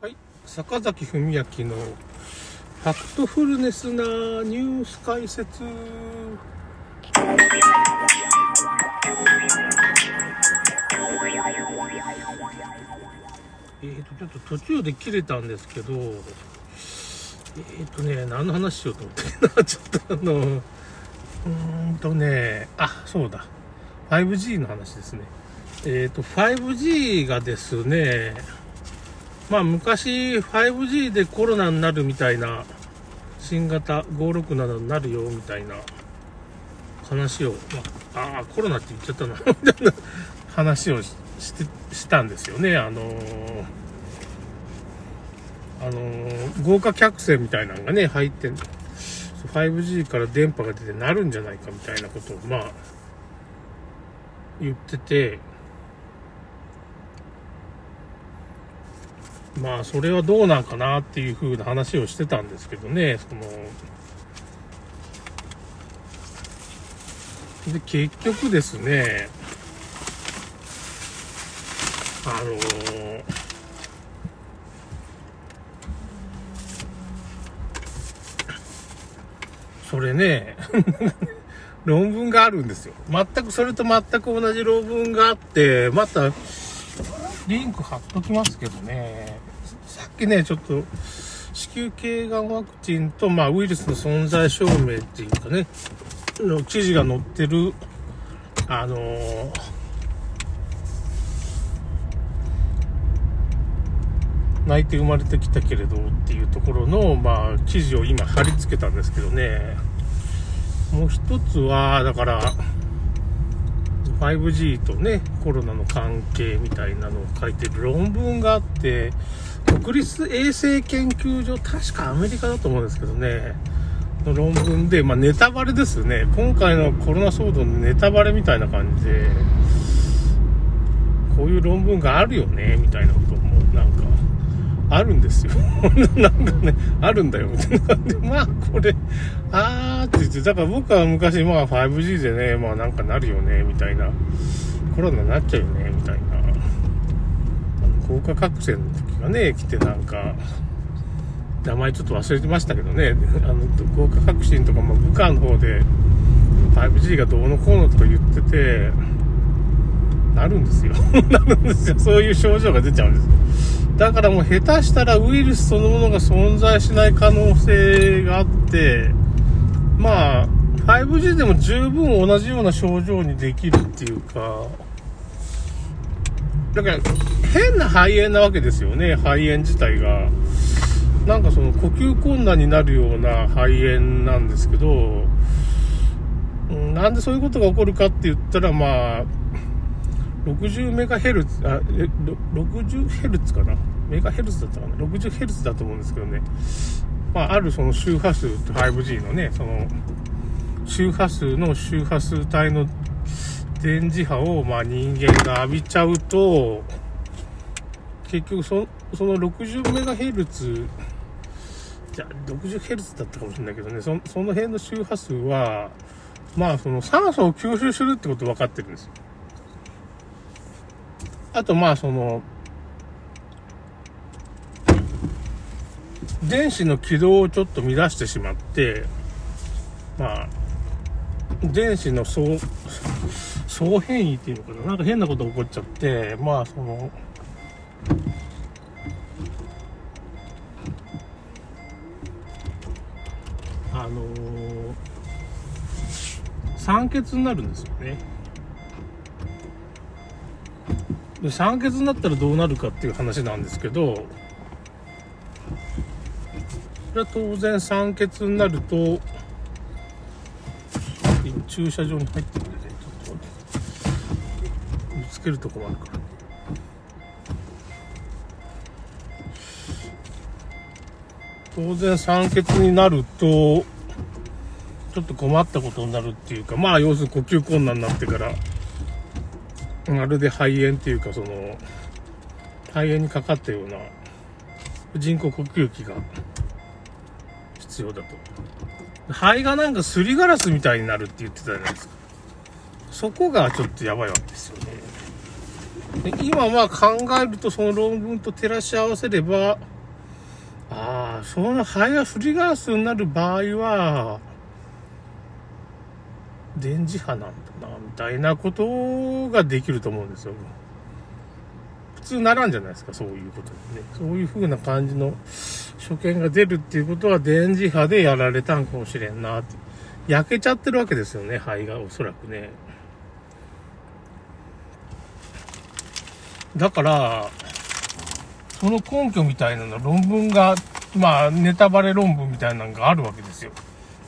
はい、坂崎文明のファクトフルネスなニュース解説。えーと、ちょっと途中で切れたんですけど、えーとね、何の話しようと思ってな、ちょっとあの、うーんとね、あ、そうだ、5G の話ですね。えーと、5G がですね、まあ昔 5G でコロナになるみたいな、新型567になるよみたいな話を、まあ、あコロナって言っちゃったな、みたいな話をしてしたんですよね。あのーあのー豪華客船みたいなのがね、入って 5G から電波が出てなるんじゃないかみたいなことを、まあ、言ってて、まあ、それはどうなんかなっていう風な話をしてたんですけどね、その、で、結局ですね、あのーそれね、論文があるんですよ。全く、それと全く同じ論文があって、また、リンク貼っときますけどね、さっきね、ちょっと、子宮頸がんワクチンと、まあ、ウイルスの存在証明っていうかね、の記事が載ってる、あのー泣いて生まれてきたけれどっていうところの、まあ、記事を今貼り付けたんですけどね、もう一つは、だから、5G とね、コロナの関係みたいなのを書いてる論文があって、国立衛生研究所、確かアメリカだと思うんですけどね、の論文で、まあネタバレですね。今回のコロナ騒動のネタバレみたいな感じで、こういう論文があるよね、みたいなことを、あるんですよ。なんかね、あるんだよ、みたいなで。まあ、これ、あーって言って、だから僕は昔、まあ 5G でね、まあなんかなるよね、みたいな。コロナになっちゃうよね、みたいな。あの豪華客船の時がね、来てなんか、名前ちょっと忘れてましたけどね、あの、豪華革新とか、まあ、武漢の方で、5G がどうのこうのとか言ってて、なるんですよ。なるんですよ。そういう症状が出ちゃうんです。だからもう下手したらウイルスそのものが存在しない可能性があって、まあ、5G でも十分同じような症状にできるっていうか、だから変な肺炎なわけですよね、肺炎自体が。なんかその呼吸困難になるような肺炎なんですけど、うんなんでそういうことが起こるかって言ったら、まあ、60メガヘルツ、あ、60ヘルツかな？メガヘルツだったかな ?60 ヘルツだと思うんですけどね。まあ、あるその周波数って 5G のね、その、周波数の周波数帯の電磁波を、まあ、人間が浴びちゃうと、結局そ、その60メガヘルツ、じゃ、60ヘルツだったかもしれないけどね、そその辺の周波数は、まあ、その酸素を吸収するってこと分かってるんですよ。あと、まあ、その、電子の軌道をちょっと乱してしまって、まあ、電子の総、総変異っていうのかな？なんか変なこと起こっちゃって、まあ、その、あのー酸欠になるんですよね。で酸欠になったらどうなるかっていう話なんですけど、これは当然酸欠になると、駐車場に入ってるんでね、ちょっと待ってぶつけるとこもあるから。当然酸欠になると、ちょっと困ったことになるっていうか、まあ要するに呼吸困難になってから、まるで肺炎っていうかその、肺炎にかかったような人工呼吸器が必要だと。肺がなんかすりガラスみたいになるって言ってたじゃないですか。そこがちょっとやばいわけですよね。で今まあ考えるとその論文と照らし合わせれば、ああ、その肺がフリガラスになる場合は、電磁波なんだな、みたいなことができると思うんですよ。普通ならんじゃないですか、そういうことにね。そういう風な感じの所見が出るっていうことは電磁波でやられたんかもしれんなって。焼けちゃってるわけですよね、肺がおそらくね。だから、その根拠みたいなの論文が、まあ、ネタバレ論文みたいなのがあるわけですよ。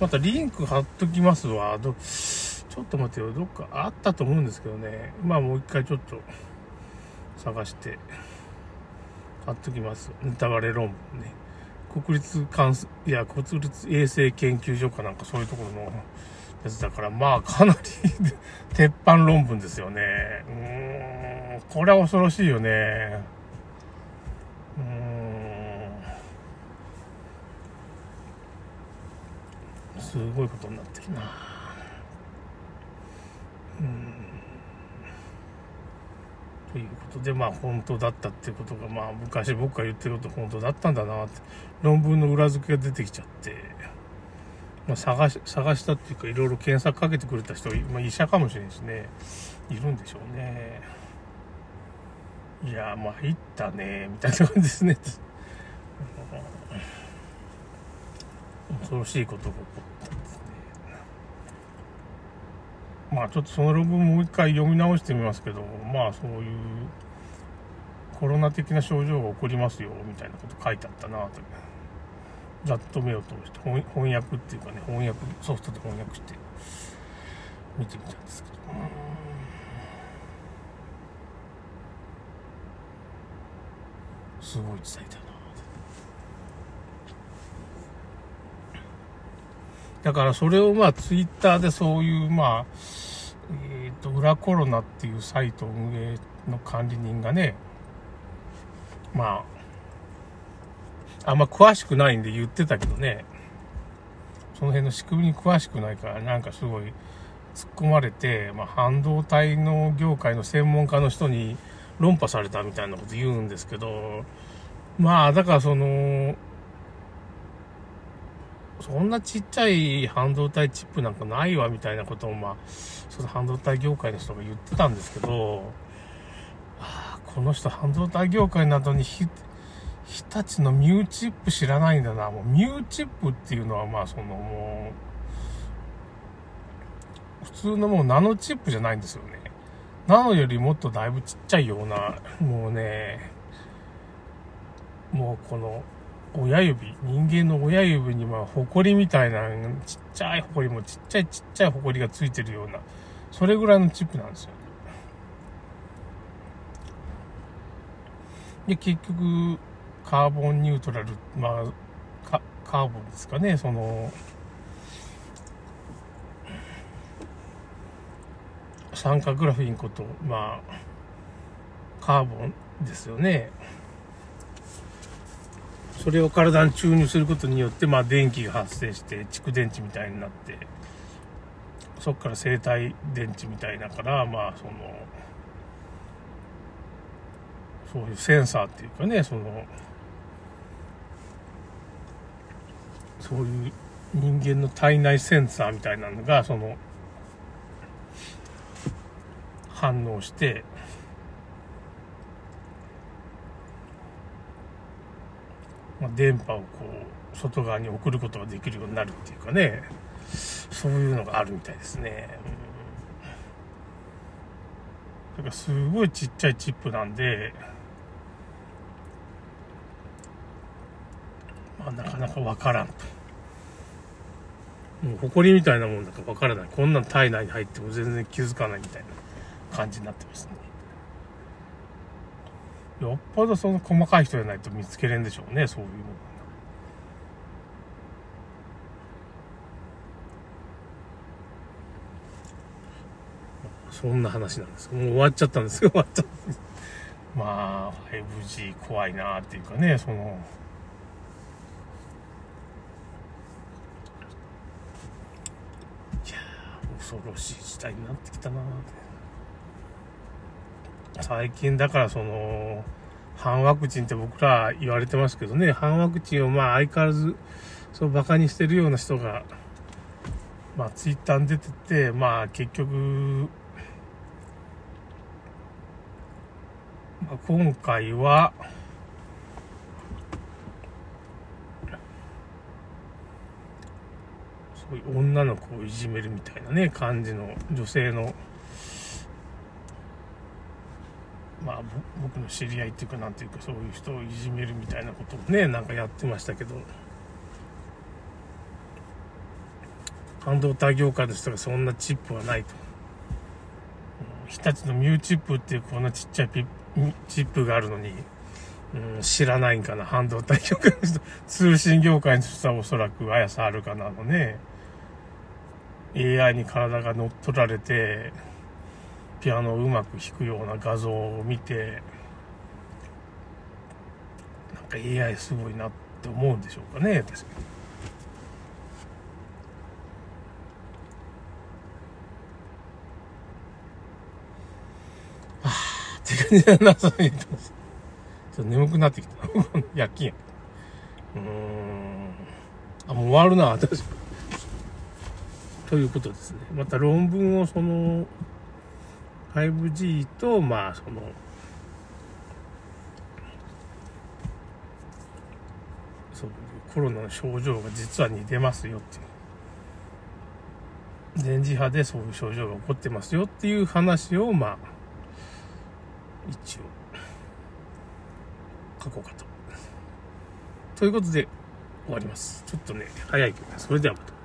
またリンク貼っときますわ。どちょっと待ってよ。どっかあったと思うんですけどね。まあもう一回ちょっと探して貼っときます。ネタバレ論文ね。国立関いや、国立衛生研究所かなんかそういうところのやつだから、まあかなり 鉄板論文ですよね。うーん、これは恐ろしいよね。うーん。すごいことになってるな。うん。ということで、まあ本当だったっていうことが、まあ昔僕が言ってること本当だったんだなって、論文の裏付けが出てきちゃって、まあ探し、探したっていうかいろいろ検索かけてくれた人、まあ医者かもしれんしね、いるんでしょうね。いやまあ、いったね、みたいな感じですね。恐ろしいことが起こったんですね。まあ、ちょっとその論文もう一回読み直してみますけど、まあ、そういうコロナ的な症状が起こりますよ、みたいなこと書いてあったなと。ざっと目を通して翻訳っていうかね、翻訳、ソフトで翻訳して見てみたんですけど。すごい時代だだからそれをまあツイッターでそういうまあ、えっ、ー、と、裏コロナっていうサイト運営の管理人がね、まあ、あんま詳しくないんで言ってたけどね、その辺の仕組みに詳しくないから、なんかすごい突っ込まれて、まあ、半導体の業界の専門家の人に論破されたみたいなこと言うんですけど、まあ、だからその、そんなちっちゃい半導体チップなんかないわみたいなことを、まあ、その半導体業界の人が言ってたんですけど、あこの人半導体業界などにひ日立のミューチップ知らないんだな。もうミューチップっていうのは、まあそのもう、普通のもうナノチップじゃないんですよね。ナノよりもっとだいぶちっちゃいような、もうね、もうこの親指、人間の親指にまあ、ホコリみたいな、ちっちゃいホコリもちっちゃいちっちゃいホコリがついてるような、それぐらいのチップなんですよ、ね。で、結局、カーボンニュートラル、まあ、カカーボンですかね、その、酸化グラフィンこと、まあ、カーボンですよね。それを体に注入することによって、まあ、電気が発生して、蓄電池みたいになって、そこから生体電池みたいだから、まあ、その、そういうセンサーっていうかね、その、そういう人間の体内センサーみたいなのが、その、反応して、まあ、電波をこう、外側に送ることができるようになるっていうかね、そういうのがあるみたいですね。うん、だからすごいちっちゃいチップなんで、まあ、なかなかわからんと。もう埃みたいなもんだとわからない。こんなん体内に入っても全然気づかないみたいな感じになってますね。よっぽどその細かい人じゃないと見つけれんでしょうね、そういうの。そんな話なんですもう終わっちゃったんですよ、終わっちゃった。まあ、5G 怖いなっていうかね、その、いや恐ろしい時代になってきたなって。最近だからその、反ワクチンって僕ら言われてますけどね、反ワクチンをまあ相変わらず、そう馬鹿にしてるような人が、まあツイッターに出てて、まあ結局、まあ、今回は、そういう女の子をいじめるみたいなね、感じの女性の、まあ、僕の知り合いっていうか、なんていうか、そういう人をいじめるみたいなことをね、なんかやってましたけど、半導体業界の人がそんなチップはないと。日立のミューチップっていうこんなちっちゃいピチップがあるのに、うん、知らないんかな、半導体業界の人。通信業界の人はおそらく、あやさあるかなのね。AI に体が乗っ取られて、ピアノをうまく弾くような画像を見て、なんか AI すごいなって思うんでしょうかね、確かに。はぁ、って感じだな、そう言ってます。ちょっと眠くなってきた。夜勤や。うん。あ、もう終わるな、私。ということですね。また論文をその 5G と、まあその、そうコロナの症状が実は似てますよっていう。電磁波でそういう症状が起こってますよっていう話を、まあ、一応、書こうかと。ということで、終わります。ちょっとね、早いけど、それではまた。